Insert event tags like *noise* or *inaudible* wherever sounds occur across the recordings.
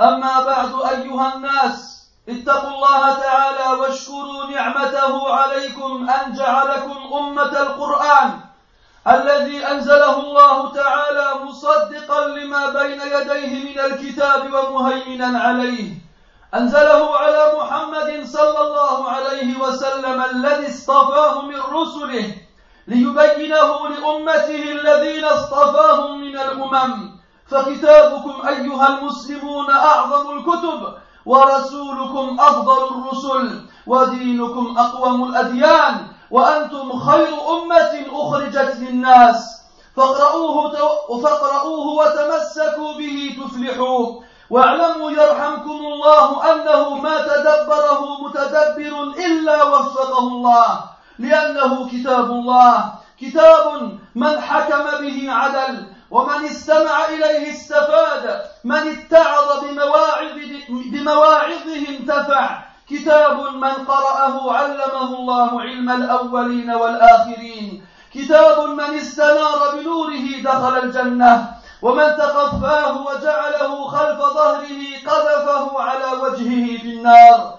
أما بعد أيها الناس اتقوا الله تعالى واشكروا نعمته عليكم أن جعلكم أمة القرآن الذي أنزله الله تعالى مصدقا لما بين يديه من الكتاب ومهيمنا عليه. أنزله على محمد صلى الله عليه وسلم الذي اصطفاه من رسله ليبينه لأمته الذين اصطفاهم من الأمم. فكتابكم أيها المسلمون أعظم الكتب ورسولكم أفضل الرسل ودينكم أقوم الأديان وأنتم خير أمة أخرجت للناس. فاقرؤوه, فاقرؤوه وتمسكوا به تفلحوا. واعلموا يرحمكم الله أنه ما تدبره متدبر إلا وفقه الله لأنه كتاب الله. كتاب من حكم به عدل ومن استمع إليه استفاد من اتعظ بمواعظ بمواعظه انتفع. كتاب من قرأه علمه الله علم الأولين والآخرين. كتاب من استنار بنوره دخل الجنة. ومن تقفاه وجعله خلف ظهره قذفه على وجهه في النار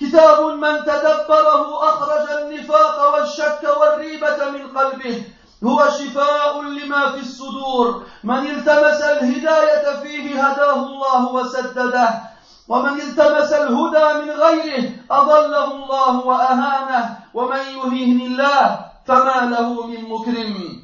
كتاب من تدبره أخرج النفاق والشك والريبة من قلبه. هو شفاء لما في الصدور. من التمس الهداية فيه هداه الله وسدده. ومن التمس الهدى من غيره أضله الله وأهانه. ومن يهين الله فما له من مكرم.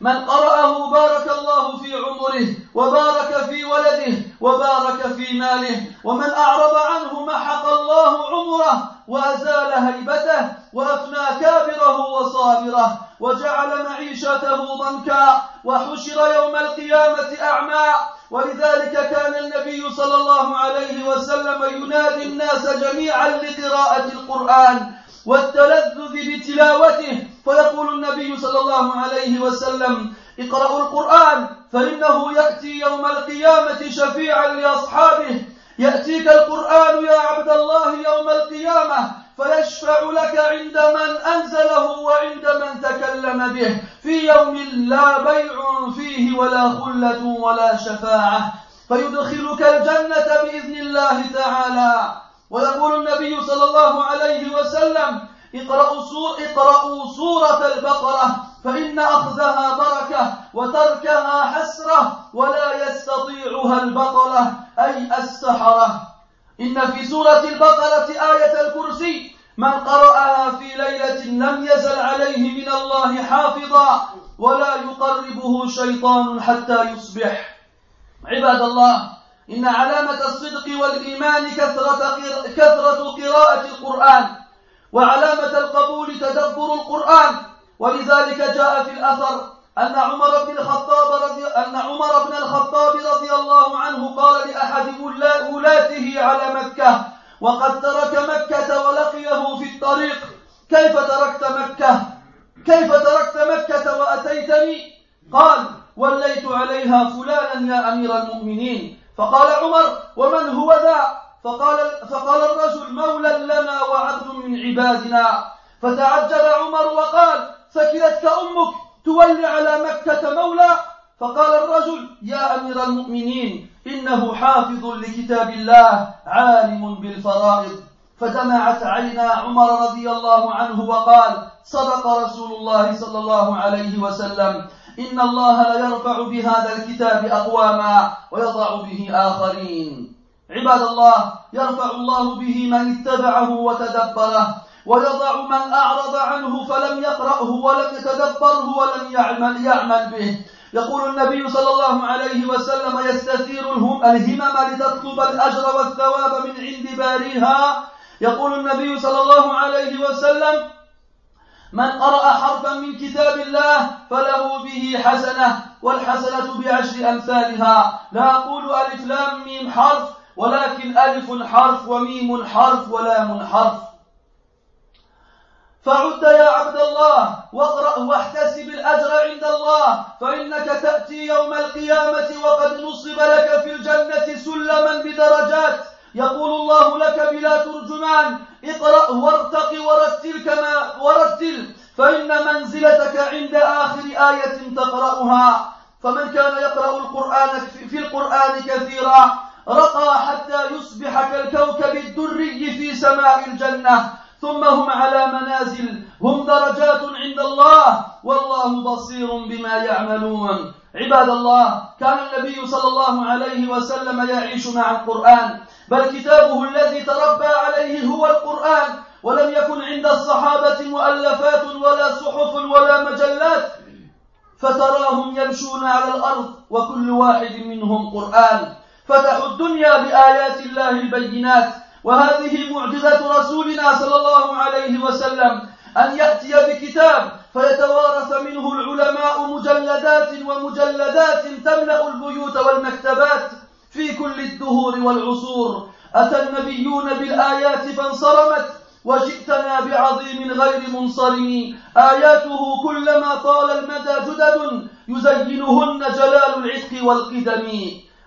من قرأه بارك الله في عمره وبارك في ولده وبارك في ماله. ومن أعرض عنه محق الله عمره وأزال هيبته وأفنى كابره وصابره وجعل معيشته ضنكا وحشر يوم القيامة أعمى. ولذلك كان النبي صلى الله عليه وسلم ينادي الناس جميعا لقراءة القرآن والتلذذ بتلاوته. فيقول النبي صلى الله عليه وسلم اقرأوا القرآن فإنه يأتي يوم القيامة شفيعا لأصحابه. يأتيك القرآن يا عبد الله يوم القيامة فيشفع لك عند من أنزله وعند من تكلم به. في يوم لا بيع فيه ولا خلة ولا شفاعة. فيدخلك الجنة بإذن الله تعالى. ويقول النبي صلى الله عليه وسلم اقرأوا, سور اقرأوا سورة البقرة فإن أخذها بركة وتركها حسرة ولا يستطيعها البطلة أي السحرة. إن في سورة البقرة آية الكرسي من قرأها في ليلة لم يزل عليه من الله حافظا ولا يقربه شيطان حتى يصبح. عباد الله إن علامة الصدق والإيمان كثرة قراءة القرآن وعلامة القبول تدبر القرآن. ولذلك جاء في الأثر أن عمر بن الخطاب رضي أن عمر بن الخطاب رضي الله عنه قال لأحد ولاته على مكة وقد ترك مكة ولقيه في الطريق كيف تركت مكة؟ كيف تركت مكة وأتيتني؟ قال وليت عليها فلانا يا أمير المؤمنين. فقال عمر ومن هو ذا؟ فقال, فقال الرجل مولى لنا وعبد من عبادنا. فتعجب عمر وقال ثكلتك أمك تولي على مكة مولى. فقال الرجل يا أمير المؤمنين إنه حافظ لكتاب الله عالم بالفرائض. فدمعت عينا عمر رضي الله عنه وقال صدق رسول الله صلى الله عليه وسلم. إن الله ليرفع بهذا الكتاب أقواما ويضع به آخرين. عباد الله يرفع الله به من اتبعه وتدبره ويضع من أعرض عنه فلم يقرأه ولم يتدبره ولم يعمل, يعمل به. يقول النبي صلى الله عليه وسلم يستثير الهمم لتطلب الأجر والثواب من عند باريها. يقول النبي صلى الله عليه وسلم من قرأ حرفا من كتاب الله فله به حسنة والحسنة بعشر أمثالها. لا أقول ألف لام ميم حرف ولكن ألف حرف وميم حرف ولام حرف. فعد يا عبد الله واقرأ واحتسب الأجر عند الله فإنك تأتي يوم القيامة وقد نصب لك في الجنة سلما بدرجات. يقول الله لك بلا ترجمان اقرأ وارتق ورتل كما ورتل فإن منزلتك عند آخر آية تقرأها. فمن كان يقرأ القرآن في القرآن كثيرا رقى حتى يصبح كالكوكب الدري في سماء الجنة. ثم هم على منازل. هم درجات عند الله. والله بصير بما يعملون. عباد الله كان النبي صلى الله عليه وسلم يعيش مع القرآن. بل كتابه الذي تربى عليه هو القرآن. ولم يكن عند الصحابة مؤلفات ولا صحف ولا مجلات. فتراهم يمشون على الأرض وكل واحد منهم قرآن. فتحوا الدنيا بآيات الله البينات وهذه معجزة رسولنا صلى الله عليه وسلم أن يأتي بكتاب فيتوارث منه العلماء مجلدات ومجلدات تملأ البيوت والمكتبات في كل الدهور والعصور. أتى النبيون بالآيات فانصرمت وجئتنا بعظيم غير منصرم. آياته كلما طال المدى جدد يزينهن جلال العتق والقدم.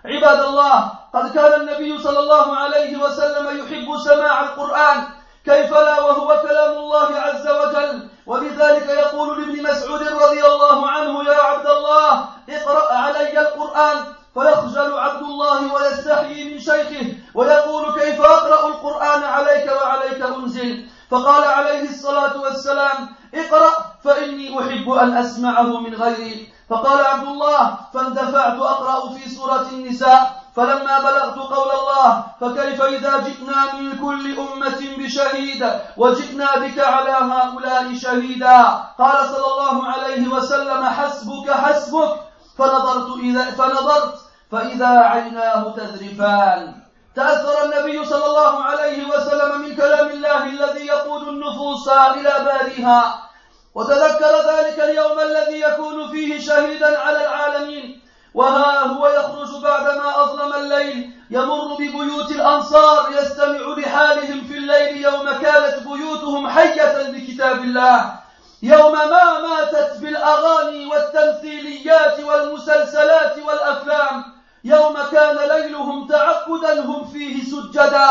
عباد الله قد كان النبي صلى الله عليه وسلم يحب سماع القرآن كيف لا؟ وهو كلام الله عز وجل. وبذلك يقول لابن مسعود رضي الله عنه يا عبد الله اقرأ علي القرآن. فيخجل عبد الله ويستحيي من شيخه ويقول كيف أقرأ القرآن عليك وعليك أنزل؟ فقال عليه الصلاة والسلام اقرأ فإني أحب أن أسمعه من غيري. فقال عبد الله فاندفعت أقرأ في سورة النساء فلما بلغت قول الله فكيف إذا جئنا من كل أمة بشهيد وجئنا بك على هؤلاء شهيدا؟ قال صلى الله عليه وسلم حسبك حسبك. فنظرت إذا فنظرت فإذا عيناه تذرفان. تأثر النبي صلى الله عليه وسلم من كلام الله الذي يقود النفوس إلى باريها وتذكر ذلك اليوم الذي يكون فيه شهيدا على العالمين وها هو يخرج بعدما أظلم الليل يمر ببيوت الأنصار يستمع لحالهم في الليل يوم كانت بيوتهم حية بكتاب الله يوم ما ماتت بالأغاني والتمثيليات والمسلسلات والأفلام يوم كان ليلهم تعقدا هم فيه سجدا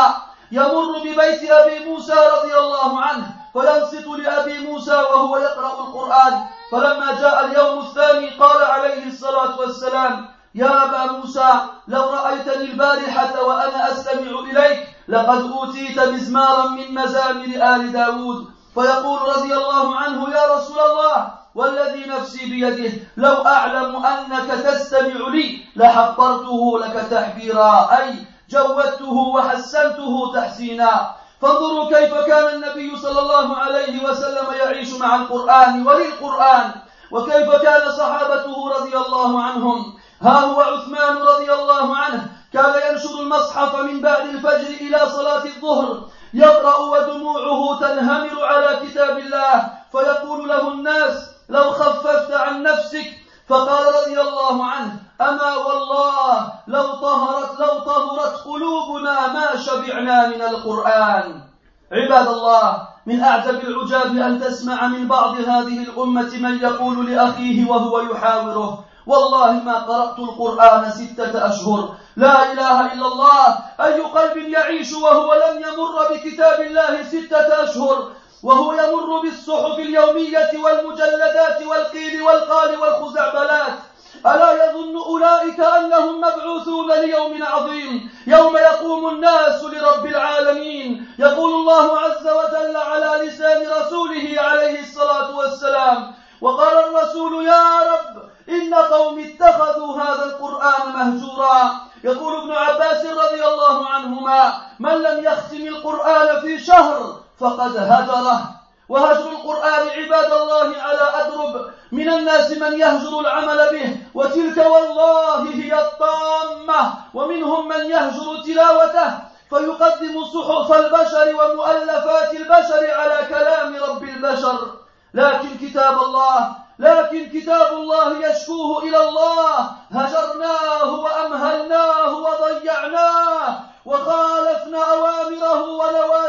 يمر ببيت أبي موسى رضي الله عنه فينصت لأبي موسى وهو يقرأ القرآن. فلما جاء اليوم الثاني قال عليه الصلاة والسلام يا أبا موسى لو رأيتني البارحة وأنا أستمع إليك لقد أوتيت مزمارا من مزامر آل داود. فيقول رضي الله عنه يا رسول الله والذي نفسي بيده لو أعلم أنك تستمع لي لحقرته لك تحبيرا. أي جودته وحسنته تحسينا. فانظروا كيف كان النبي صلى الله عليه وسلم يعيش مع القرآن وللقرآن وكيف كان صحابته رضي الله عنهم. ها هو عثمان رضي الله عنه كان ينشر المصحف من بعد الفجر إلى صلاة الظهر يقرأ ودموعه تنهمر على كتاب الله فيقول له الناس لو خففت عن نفسك فقال رضي الله عنه أما والله لو طهرت لو طهرت قلوبنا ما شبعنا من القرآن. عباد الله من أعجب العجاب أن تسمع من بعض هذه الأمة من يقول لأخيه وهو يحاوره والله ما قرأت القرآن ستة أشهر. لا إله إلا الله. أي قلب يعيش وهو لم يمر بكتاب الله ستة أشهر؟ وهو يمر بالصحف اليومية والمجلدات والقيل والقال والخزعبلات. ألا يظن أولئك أنهم مبعوثون ليوم عظيم؟ يوم يقوم الناس لرب العالمين. يقول الله عز وجل على لسان رسوله عليه الصلاة والسلام وقال الرسول يا رب إن قوم اتخذوا هذا القرآن مهجورا. يقول ابن عباس رضي الله عنهما من لم يختم القرآن في شهر فقد هجره. وهجر القرآن عباد الله على أدرب من الناس من يهجر العمل به وتلك والله هي الطامة. ومنهم من يهجر تلاوته فيقدم صحف البشر ومؤلفات البشر على كلام رب البشر. لكن كتاب الله لكن كتاب الله يشكوه إلى الله. هجرناه وأمهلناه وضيعناه وخالفنا أوامره ونواهيه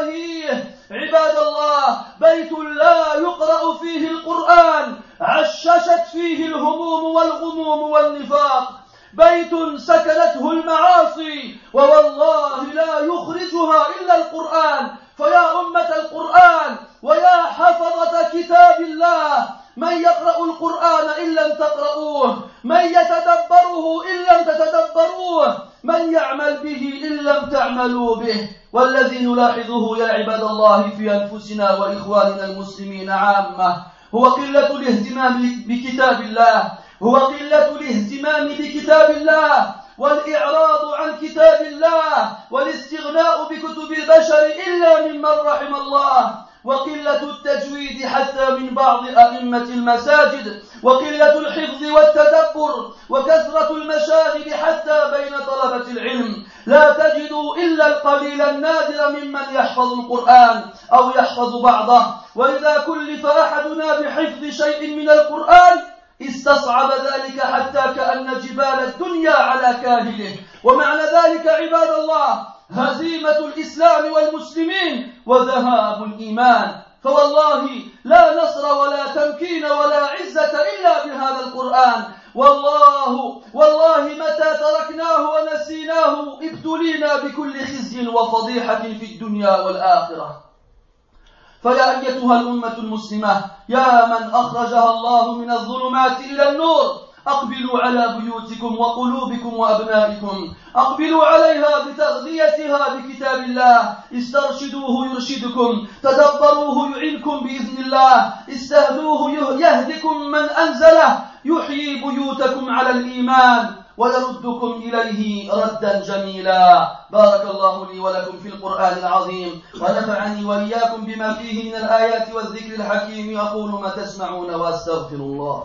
عباد الله بيت لا يقرأ فيه القرآن. عششت فيه الهموم والغموم والنفاق. بيت سكنته المعاصي ووالله لا يخرجها إلا القرآن. فيا أمة القرآن ويا حفظة كتاب الله. من يقرأ القرآن إن لم تقرؤوه من يتدبره إن لم تتدبروه من يعمل به إن لم تعملوا به. والذي نلاحظه يا عباد الله في أنفسنا وإخواننا المسلمين عامة هو قلة الاهتمام بكتاب الله هو قلة الاهتمام بكتاب الله والإعراض عن كتاب الله والاستغناء بكتب البشر إلا ممن رحم الله. وقلة التجويد حتى من بعض أئمة المساجد وقلة الحفظ والتدبر وكثرة المشاغب حتى بين طلبة العلم. لا تجد إلا القليل النادر ممن يحفظ القرآن أو يحفظ بعضه. وإذا كلف أحدنا بحفظ شيء من القرآن استصعب ذلك حتى كأن جبال الدنيا على كاهله. ومعنى ذلك عباد الله هزيمة الإسلام والمسلمين وذهاب الإيمان. فوالله لا نصر ولا تمكين ولا عزة إلا بهذا القرآن. والله والله متى تركناه ونسيناه ابتلينا بكل خزي وفضيحة في الدنيا والآخرة. فيا أيتها الأمة المسلمة يا من أخرجها الله من الظلمات إلى النور. أقبلوا على بيوتكم وقلوبكم وأبنائكم. أقبلوا عليها بتغذيتها بكتاب الله. استرشدوه يرشدكم. تدبروه يعينكم بإذن الله. استهدوه يهدكم من أنزله. يحيي بيوتكم على الإيمان ويردكم إليه ردا جميلا. بارك الله لي ولكم في القرآن العظيم. ونفعني وإياكم بما فيه من الآيات والذكر الحكيم. أقول ما تسمعون وأستغفر الله.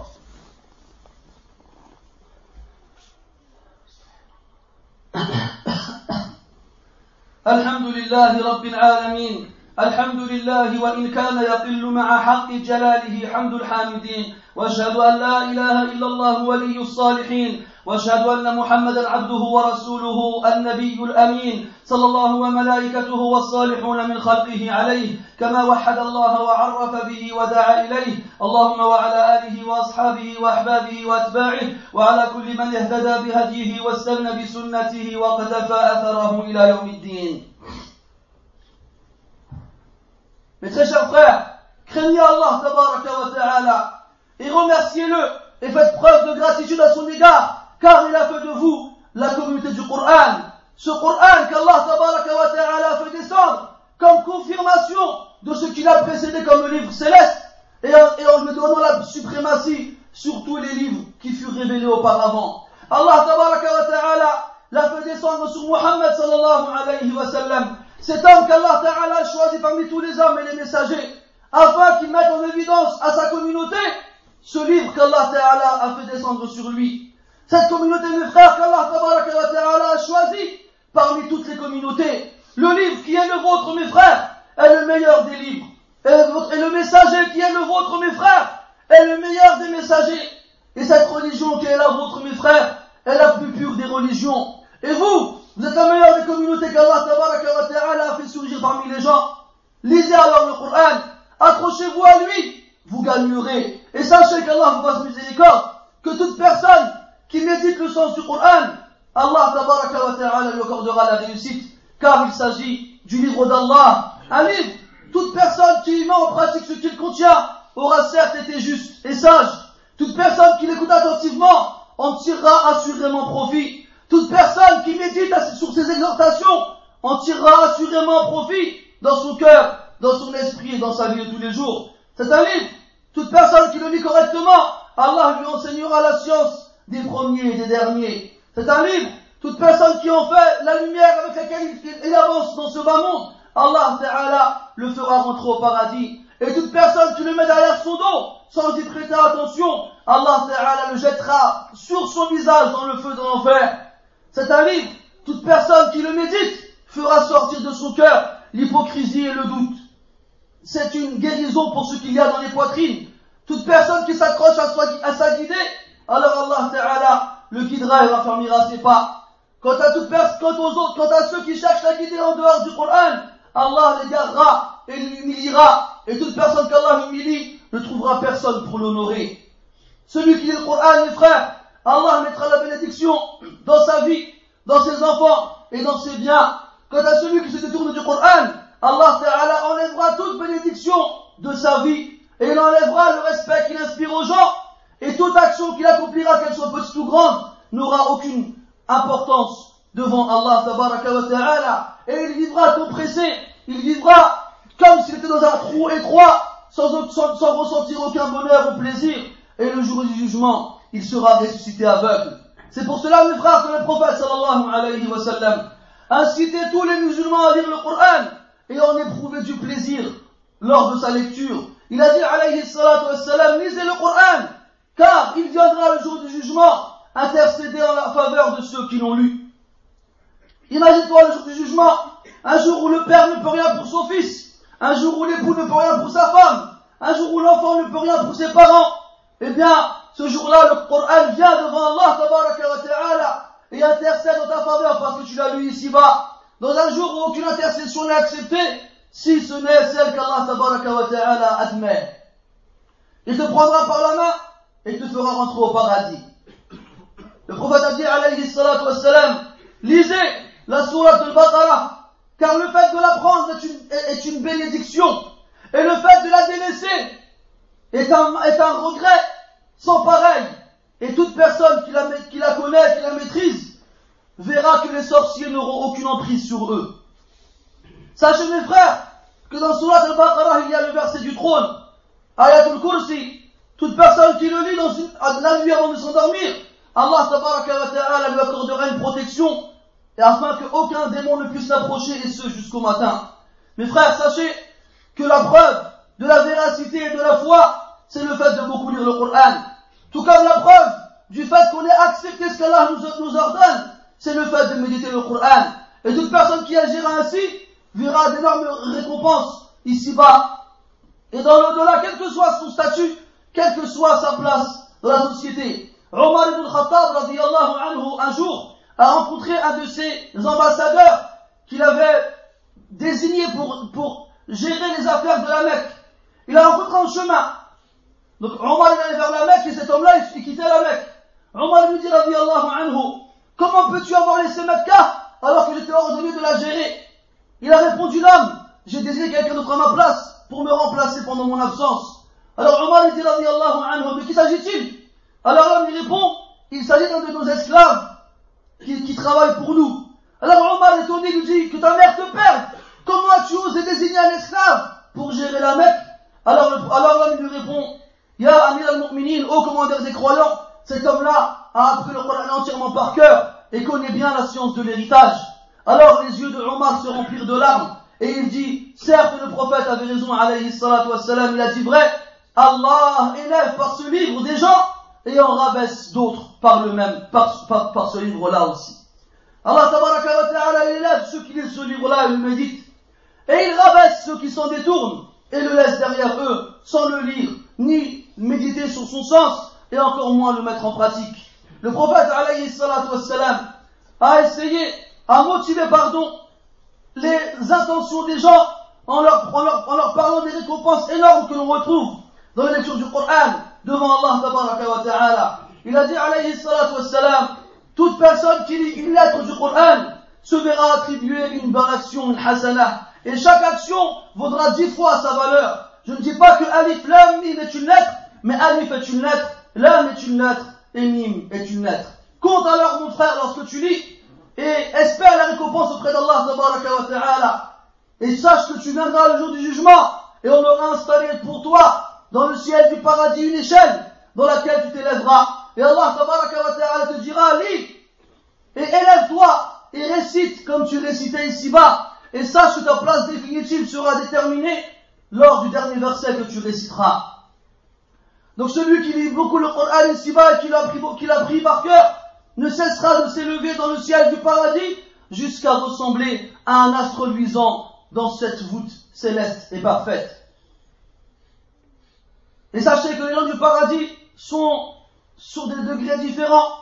الحمد لله رب العالمين الحمد لله وإن كان يقل مع حق جلاله حمد الحامدين واشهد أن لا إله إلا الله ولي الصالحين وأشهد أن محمدا عبده ورسوله النبي الأمين صلى الله وملائكته والصالحون من خلقه عليه كما وحد الله وعرف به ودعا إليه. اللهم وعلى آله وأصحابه وأحبابه وأتباعه وعلى كل من اهتدى بهديه واستنى بسنته وقتفى أثره إلى يوم الدين. Craignez Allah et remerciez-le et faites preuve de gratitude à son égard. Car il a fait de vous la communauté du Coran. Ce Coran qu'Allah a fait descendre comme confirmation de ce qu'il a précédé comme le livre céleste et en, lui donnant la suprématie sur tous les livres qui furent révélés auparavant. Allah l'a fait descendre sur Muhammad sallallahu alayhi wa sallam, cet homme qu'Allah a choisi parmi tous les hommes et les messagers, afin qu'il mette en évidence à sa communauté ce livre qu'Allah a fait descendre sur lui. Cette communauté, mes frères, qu'Allah a choisi parmi toutes les communautés. Le livre qui est le vôtre, mes frères, est le meilleur des livres. Et le messager qui est le vôtre, mes frères, est le meilleur des messagers. Et cette religion qui est la vôtre, mes frères, est la plus pure des religions. Et vous, vous êtes la meilleure des communautés qu'Allah a fait surgir parmi les gens. Lisez alors le Coran, accrochez-vous à lui, vous gagnerez. Et sachez qu'Allah vous fasse miséricorde, que toute personne qui médite le sens du Coran, Allah ta'ala lui accordera la réussite, car il s'agit du livre d'Allah. Un livre, toute personne qui met en pratique ce qu'il contient aura certes été juste et sage. Toute personne qui l'écoute attentivement en tirera assurément profit. Toute personne qui médite sur ces exhortations en tirera assurément profit dans son cœur, dans son esprit et dans sa vie de tous les jours. C'est un livre. Toute personne qui le lit correctement, Allah lui enseignera la science des premiers et des derniers. C'est un livre. Toute personne qui en fait la lumière avec laquelle il, avance dans ce bas monde, Allah Ta'ala le fera rentrer au paradis. Et toute personne qui le met derrière son dos, sans y prêter attention, Allah Ta'ala le jettera sur son visage dans le feu de l'enfer. C'est un livre. Toute personne qui le médite fera sortir de son cœur l'hypocrisie et le doute. C'est une guérison pour ce qu'il y a dans les poitrines. Toute personne qui s'accroche à, sa guidée, alors Allah Ta'ala le guidera et raffermira ses pas. Quant à toute quant aux autres, quant à ceux qui cherchent la guider en dehors du Coran, Allah les gardera et l'humiliera. Et toute personne qu'Allah humilie ne trouvera personne pour l'honorer. Celui qui lit le Coran, mes frères, Allah mettra la bénédiction dans sa vie, dans ses enfants et dans ses biens. Quant à celui qui se détourne du Coran, Allah Ta'ala enlèvera toute bénédiction de sa vie et il enlèvera le respect qu'il inspire aux gens et toute action qu'il accomplira, qu'elle soit petite ou grande, n'aura aucune importance devant Allah Ta'ala et il vivra compressé, il vivra comme s'il était dans un trou étroit sans, sans, sans ressentir aucun bonheur ou plaisir et le jour du jugement, il sera ressuscité aveugle. C'est pour cela, mes frères, que le prophète sallallahu alayhi wa sallam incitait tous les musulmans à lire le Coran et en éprouver du plaisir lors de sa lecture. Il a dit alayhi salatu wa sallam, lisez le Coran, car il viendra le jour du jugement intercéder en la faveur de ceux qui l'ont lu. Imagine-toi le jour du jugement, un jour où le père ne peut rien pour son fils, un jour où l'époux ne peut rien pour sa femme, un jour où l'enfant ne peut rien pour ses parents, eh bien, ce jour-là, le Coran vient devant Allah ta'ala et intercède en ta faveur parce que tu l'as lu ici-bas. Dans un jour où aucune intercession n'est acceptée, si ce n'est celle qu'Allah ta'ala admet. Il te prendra par la main et te fera rentrer au paradis. Le prophète a dit alayhi salatu wassalam, lisez la sourate al-Baqarah, car le fait de l'apprendre est une, est une bénédiction, et le fait de la délaisser est un, est un regret sans pareil. Et toute personne qui la, qui la connaît, qui la maîtrise, verra que les sorciers n'auront aucune emprise sur eux. Sachez mes frères, que dans Surat al-Baqarah, il y a le verset du trône. Ayatul Kursi. Toute personne qui le lit dans la nuit avant de s'endormir, Allah ta'ala lui accordera une protection, et afin qu'aucun démon ne puisse s'approcher, et ce jusqu'au matin. Mes frères, sachez que la preuve de la véracité et de la foi, c'est le fait de beaucoup lire le Coran. Tout comme la preuve du fait qu'on ait accepté ce qu'Allah nous, nous ordonne, c'est le fait de méditer le Coran. Et toute personne qui agira ainsi verra d'énormes récompenses ici-bas. Et dans l'au-delà, quel que soit son statut, quelle que soit sa place dans la société. Omar ibn Khattab, anhu, un jour, a rencontré un de ses ambassadeurs qu'il avait désigné pour, pour gérer les affaires de la Mecque. Il a rencontré en chemin donc Omar il allait vers la Mecque et cet homme-là il quittait la Mecque. Omar lui dit anhu, comment peux-tu avoir laissé Mecca alors que j'étais ordonné de la gérer? Il a répondu l'homme, j'ai désigné quelqu'un d'autre à ma place pour me remplacer pendant mon absence. Alors Omar dit anhu, de qui s'agit-il? Alors l'homme lui répond, il s'agit d'un de nos esclaves qui, qui travaille pour nous. Alors Omar étonné lui dit que ta mère te perde. Comment as-tu osé désigner un esclave pour gérer la Mecque? Alors, alors l'homme lui répond, Ya Amir al-Mu'minin, ô commandeur des croyants, cet homme-là a appris le Coran entièrement par cœur et connaît bien la science de l'héritage. Alors les yeux de Omar se remplirent de larmes et il dit, certes le prophète avait raison, alayhi salatu wassalam, il a dit vrai, Allah élève par ce livre des gens et en rabaisse d'autres par le même, par, par, ce livre-là aussi. Allah ta'ala élève ceux qui lisent ce livre-là et le méditent. Et il rabaisse ceux qui s'en détournent et le laisse derrière eux sans le lire ni méditer sur son sens et encore moins le mettre en pratique. Le prophète alayhi wassalam, a essayé à motiver pardon les intentions des gens en leur, en leur parlant des récompenses énormes que l'on retrouve dans la lecture du Coran devant Allah wa ta'ala. Il a dit alayhi wassalam, toute personne qui lit une lettre du Coran se verra attribuer une bonne action, une hasana. Et chaque action vaudra dix fois sa valeur. Je ne dis pas que Alif Lam Mim est une lettre, mais Alif est une lettre, Lam est une lettre, et mime est une lettre. Compte alors, mon frère, lorsque tu lis, et espère la récompense auprès d'Allah ta'ala. Et sache que tu viendras le jour du jugement, et on aura installé pour toi, dans le ciel du paradis, une échelle, dans laquelle tu t'élèveras. Et Allah ta'ala te dira, lis, et élève-toi, et récite comme tu récitais ici-bas, et sache que ta place définitive sera déterminée lors du dernier verset que tu réciteras. Donc celui qui lit beaucoup le Coran ici-bas et qui l'a pris, pris par cœur, ne cessera de s'élever dans le ciel du paradis jusqu'à ressembler à un astre luisant dans cette voûte céleste et parfaite. Et sachez que les gens du paradis sont sur des degrés différents.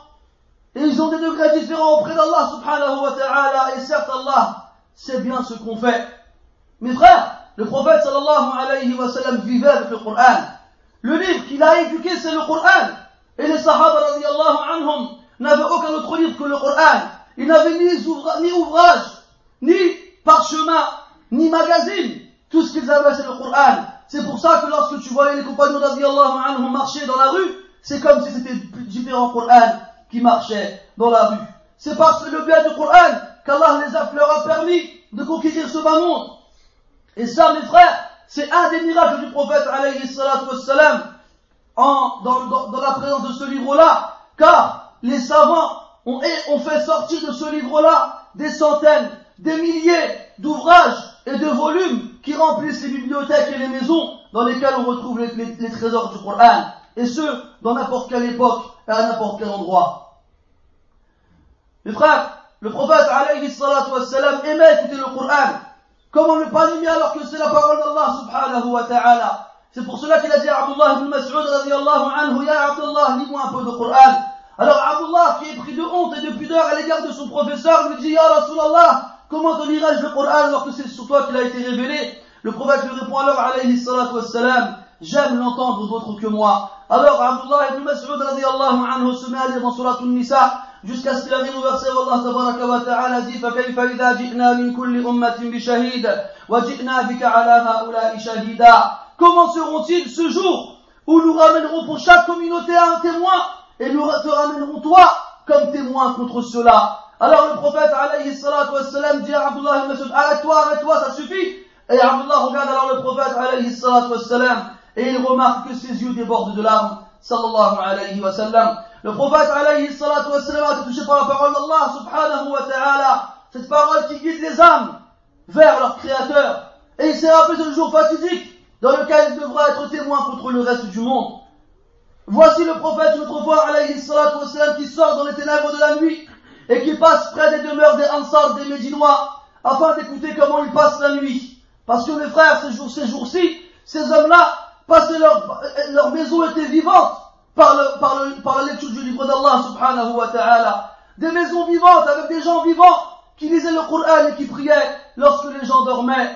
Et ils ont des degrés différents auprès d'Allah subhanahu wa ta'ala. Et certes, Allah sait bien ce qu'on fait. Mes frères, le prophète sallallahu alayhi wa sallam vivait avec le Coran. Le livre qu'il a éduqué, c'est le Coran. Et les sahaba radiallahu anhum n'avaient aucun autre livre que le Coran. Ils n'avaient ni, ni ouvrage, ni parchemin, ni magazine. Tout ce qu'ils avaient, c'est le Coran. C'est pour ça que lorsque tu voyais les compagnons anhum marcher dans la rue, c'est comme si c'était différents Coran qui marchaient dans la rue. C'est parce que le bien du Coran qu'Allah les a, leur a permis de conquérir ce bas monde. Et ça, mes frères, c'est un des miracles du prophète alayhi en, dans, dans, dans, la présence de ce livre-là, car les savants ont, ont fait sortir de ce livre-là des centaines, des milliers d'ouvrages et de volumes qui remplissent les bibliothèques et les maisons dans lesquelles on retrouve les, les, les trésors du Coran, et ce, dans n'importe quelle époque et à n'importe quel endroit. Mes frères, le prophète alayhi salatu wassalam aimait écouter le Coran, Comment ne pas l'aimer alors que c'est la parole d'Allah subhanahu wa ta'ala? C'est pour cela qu'il a dit à Abdullah ibn Mas'ud radiallahu anhu, Ya Abdullah, lis-moi un peu de Coran. Alors Abdullah, qui est pris de honte et de pudeur à l'égard de son professeur, lui dit, Ya Rasulallah, comment te lirai-je le Coran alors que c'est sur toi qu'il a été révélé Le prophète lui répond alors, alayhi salatu wassalam, j'aime l'entendre d'autres que moi. Alors Abdullah ibn Mas'ud radiallahu anhu se met à lire dans Surat Nisa, jusqu'à ce qu'il arrive au verset où Allah tabaraka wa ta'ala dit فكيف إذا جئنا من كل أمة بشهيد وجئنا بك على هؤلاء شهيدا Comment seront-ils ce jour où nous ramènerons pour chaque communauté un témoin et nous te ramènerons toi comme témoin contre cela Alors le prophète alayhi salatu wassalam dit à Abdullah ibn Mas'ud arrête-toi, arrête-toi, ça suffit Et Abdullah regarde alors le prophète alayhi salatu wassalam et il remarque que ses yeux débordent de larmes sallallahu alayhi wa sallam le prophète alayhi salatu wassalam a été touché par la parole d'Allah subhanahu wa ta'ala. Cette parole qui guide les âmes vers leur créateur. Et il s'est rappelé ce jour fatidique dans lequel il devra être témoin contre le reste du monde. Voici le prophète une autre fois alayhi salatu wassalam qui sort dans les ténèbres de la nuit et qui passe près des demeures des Ansar, des Médinois, afin d'écouter comment ils passent la nuit. Parce que mes frères, ces jours-ci, ces, hommes-là, passaient leur, leur maison était vivante par, le, par, la du livre d'Allah subhanahu wa ta'ala. Des maisons vivantes avec des gens vivants qui lisaient le Coran et qui priaient lorsque les gens dormaient.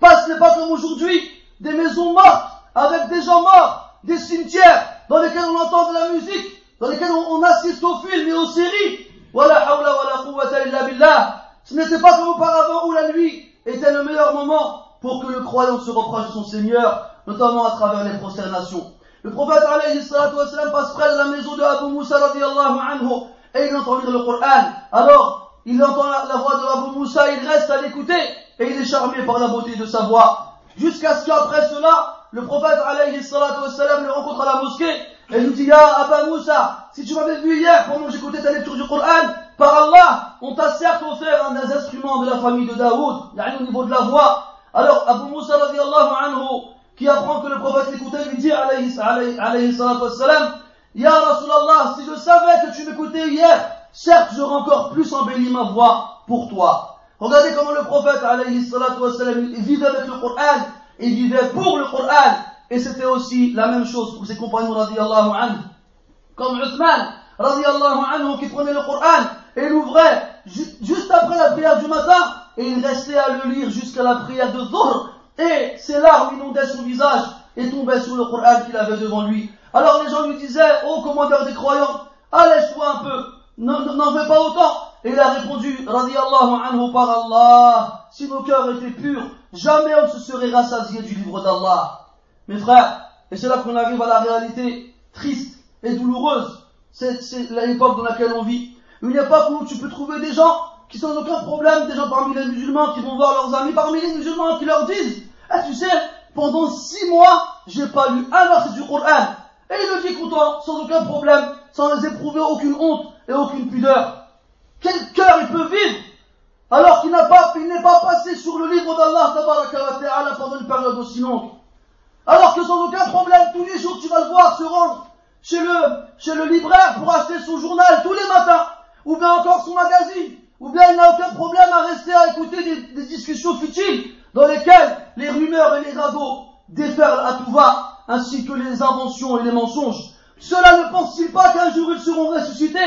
Pas, ce n'est pas comme aujourd'hui, des maisons mortes avec des gens morts, des cimetières dans lesquels on entend de la musique, dans lesquels on assiste aux films et aux séries. Wala hawla wala quwwata illa billah. Ce n'était pas comme auparavant où la nuit était le meilleur moment pour que le croyant se reproche de son Seigneur, notamment à travers les prosternations. Le prophète alayhi salatu wassalam passe près de la maison de Abu Moussa radiallahu anhu et il entend lire le Coran. Alors, il entend la, voix de Abu Moussa, il reste à l'écouter et il est charmé par la beauté de sa voix. Jusqu'à ce qu'après cela, le prophète alayhi salatu wassalam le rencontre à la mosquée et lui dit, Ya Abu Moussa, si tu m'avais vu hier pendant que j'écoutais ta lecture du Coran, par Allah, on t'a certes offert un des instruments de la famille de Daoud, au niveau de la voix. Alors, Abu Moussa radiallahu anhu, qui apprend que le prophète l'écoutait lui dit alayhi, salatu wassalam, Ya Rasulallah, si je savais que tu m'écoutais hier, certes j'aurais encore plus embelli ma voix pour toi. Regardez comment le prophète alayhi salatu wassalam vivait avec le Coran, il vivait pour le Coran, et c'était aussi la même chose pour ses compagnons radiallahu anhu. Comme Uthman radiallahu anhu qui prenait le Coran et l'ouvrait juste après la prière du matin, et il restait à le lire jusqu'à la prière de Dhuhr, et ses larmes inondaient son visage et tombaient sur le Coran qu'il avait devant lui. Alors les gens lui disaient, ô commandeur des croyants, allège-toi un peu, n'en veux pas autant. Et il a répondu, radiallahu anhu par Allah, si nos cœurs étaient purs, jamais on ne se serait rassasié du livre d'Allah. Mes frères, et c'est là qu'on arrive à la réalité triste et douloureuse, c'est l'époque dans laquelle on vit. Une époque où tu peux trouver des gens qui sans aucun problème, des gens parmi les musulmans qui vont voir leurs amis parmi les musulmans qui leur disent, ah tu sais, pendant six mois, j'ai pas lu un verset du Coran. Et il le dit content, sans aucun problème, sans éprouver aucune honte et aucune pudeur. Quel cœur il peut vivre alors qu'il n'a pas, il n'est pas passé sur le livre d'Allah pendant une période aussi longue? Alors que sans aucun problème, tous les jours tu vas le voir se rendre chez le, chez le libraire pour acheter son journal tous les matins, ou bien encore son magazine, ou bien il n'a aucun problème à rester à écouter des, discussions futiles dans lesquelles les rumeurs et les ragots déferlent à tout va, ainsi que les inventions et les mensonges. Cela ne pense-t-il pas qu'un jour ils seront ressuscités?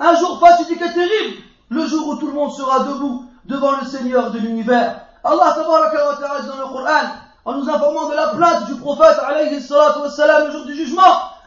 Un jour fatidique et terrible Le jour où tout le monde sera debout devant le Seigneur de l'univers. Allah dans le Coran, en nous informant de la place du prophète alayhi salatu wassalam le jour du jugement,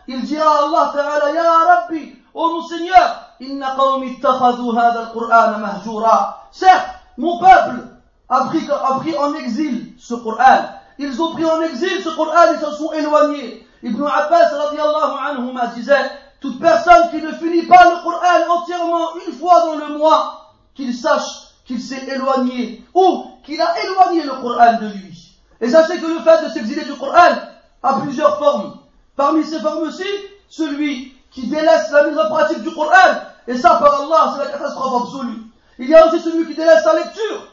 il dira à Allah ta'ala, Ya Rabbi, ô mon Seigneur, inna qawmi ittakhadhu hadha al-Qur'an mahjura. Certes, mon peuple a pris, a pris en exil ce Coran. Ils ont pris en exil ce Coran et s'en sont éloignés. Ibn Abbas radiallahu anhu disait, toute personne qui ne finit pas le Coran entièrement une fois dans le mois, qu'il sache qu'il s'est éloigné ou qu'il a éloigné le Coran de lui. Et sachez que le fait de s'exiler du Coran a plusieurs formes. Parmi ces formes aussi, celui qui délaisse la mise en pratique du Coran, et ça par Allah, c'est la catastrophe absolue. Il y a aussi celui qui délaisse sa lecture,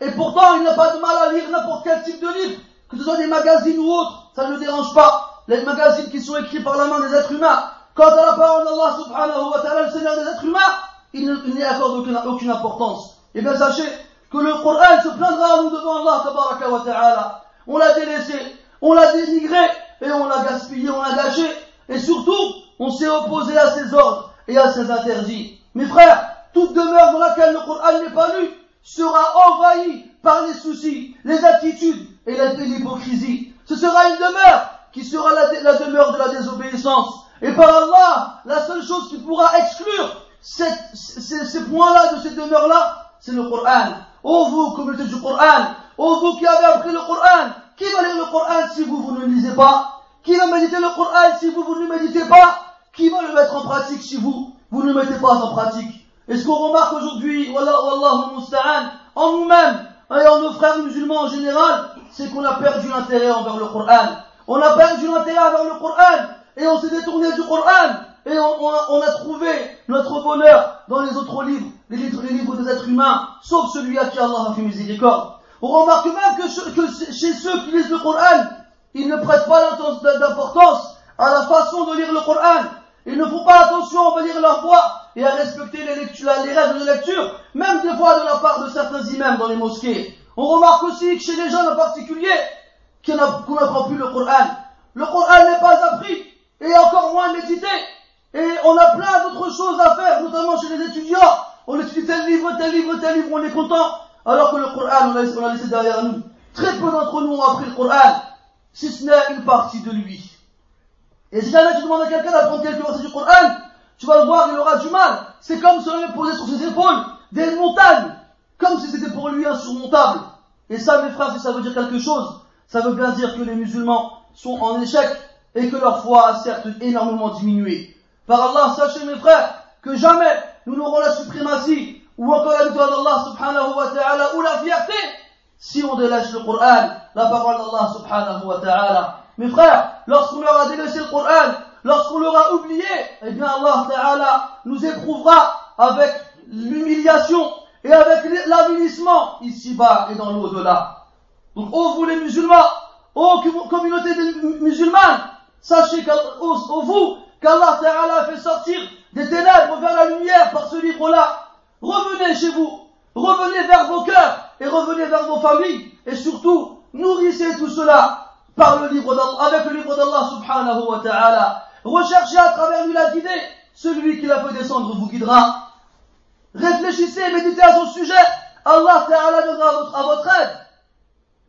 et pourtant il n'a pas de mal à lire n'importe quel type de livre, que ce soit des magazines ou autres, ça ne le dérange pas. Les magazines qui sont écrits par la main des êtres humains. Quant à la parole d'Allah subhanahu wa ta'ala, le Seigneur des êtres humains, il n'y accorde aucune, aucune importance. Et eh bien sachez le Coran se plaindra à nous devant Allah ta'ala. On l'a délaissé, on l'a dénigré, et on l'a gaspillé, on l'a gâché, et surtout, on s'est opposé à ses ordres et à ses interdits. Mes frères, toute demeure dans laquelle le Coran n'est pas lu sera envahie par les soucis, les attitudes et l'hypocrisie. Ce sera une demeure qui sera la, demeure de la désobéissance. Et par Allah, la seule chose qui pourra exclure ces points-là de ces demeures-là, c'est le Coran. Oh vous, communauté du Coran, oh vous qui avez appris le Coran, qui va lire le Coran si vous, vous ne lisez pas? Qui va méditer le Coran si vous, vous ne méditez pas? Qui va le mettre en pratique si vous, vous ne le mettez pas en pratique? Est-ce qu'on remarque aujourd'hui, en nous-mêmes et en nos frères musulmans en général, c'est qu'on a perdu l'intérêt envers le Coran. On a perdu l'intérêt envers le Coran et on s'est détourné du Coran et on, a, trouvé notre bonheur dans les autres livres, les livres, des êtres humains, sauf celui à qui Allah a fait miséricorde. On remarque même que, chez ceux qui lisent le Coran, ils ne prêtent pas d'importance à la façon de lire le Coran. Ils ne font pas attention à lire leur voix et à respecter les, règles de lecture, même des fois de la part de certains imams dans les mosquées. On remarque aussi que chez les jeunes en particulier, qu'on n'apprend plus le Coran. Le Coran n'est pas appris et encore moins médité. Et on a plein d'autres choses à faire, notamment chez les étudiants. On étudie tel livre, tel livre, tel livre, on est content. Alors que le Coran, on l'a laissé, derrière nous. Très peu d'entre nous ont appris le Coran, si ce n'est une partie de lui. Et si jamais tu demandes à quelqu'un d'apprendre quelques versets du Coran, tu vas le voir, il aura du mal. C'est comme si on avait posé sur ses épaules des montagnes, comme si c'était pour lui insurmontable. Et ça, mes frères, si ça veut dire quelque chose, ça veut bien dire que les musulmans sont en échec et que leur foi a certes énormément diminué. Par Allah, sachez mes frères, que jamais nous n'aurons la suprématie ou encore la victoire d'Allah subhanahu wa ta'ala ou la fierté si on délaisse le Coran, la parole d'Allah subhanahu wa ta'ala. Mes frères, lorsqu'on leur a délaissé le Coran, lorsqu'on l'aura oublié, eh bien Allah ta'ala nous éprouvera avec l'humiliation et avec l'avilissement ici-bas et dans l'au-delà. Donc, ô vous les musulmans, ô communauté musulmane, sachez ô vous qu'Allah Ta'ala fait sortir des ténèbres vers la lumière par ce livre-là. Revenez chez vous, revenez vers vos cœurs et revenez vers vos familles et surtout nourrissez tout cela par le livre avec le livre d'Allah subhanahu wa ta'ala. Recherchez à travers lui la guidée, celui qui l'a fait descendre vous guidera. Réfléchissez, méditez à son sujet, Allah Ta'ala donnera à à votre aide.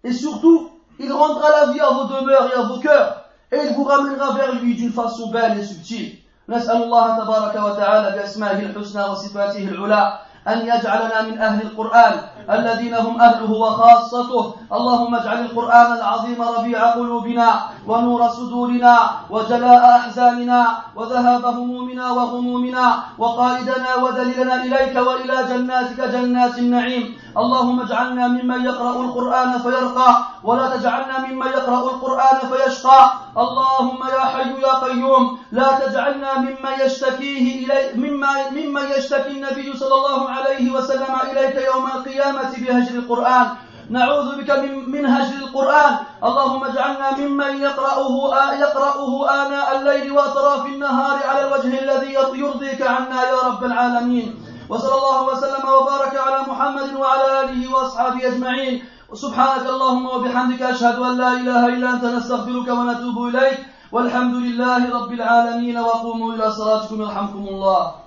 Et surtout, il rendra la vie à vos demeures et à vos cœurs. et il vous ramènera vers lui d'une façon belle et subtile. نسأل الله تبارك وتعالى بأسمائه الحسنى وصفاته العلى أن يجعلنا من أهل القرآن الذين هم أهله وخاصته. اللهم اجعل القرآن العظيم ربيع قلوبنا ونور صدورنا وجلاء أحزاننا وذهاب همومنا وغمومنا وقائدنا ودليلنا إليك وإلى جناتك جنات النعيم. اللهم اجعلنا ممن يقرأ القرآن فيرقى ولا تجعلنا ممن يقرأ القرآن فيشقى. اللهم يا حي يا قيوم لا تجعلنا ممن يشتكيه إلي مما ممن يشتكي النبي صلى الله عليه وسلم إليك يوم القيامة بهجر القرآن. نعوذ بك من, من هجر القرآن. اللهم اجعلنا ممن يقرأه يقرأه آناء الليل وأطراف النهار على الوجه الذي يرضيك عنا يا رب العالمين. وصلى الله وسلم وبارك على محمد وعلى آله وأصحابه أجمعين. وسبحانك اللهم وبحمدك أشهد أن لا إله إلا أنت نستغفرك ونتوب إليك. والحمد لله رب العالمين. وقوموا إلى صلاتكم يرحمكم الله.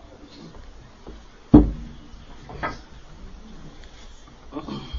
Uh-oh. *laughs*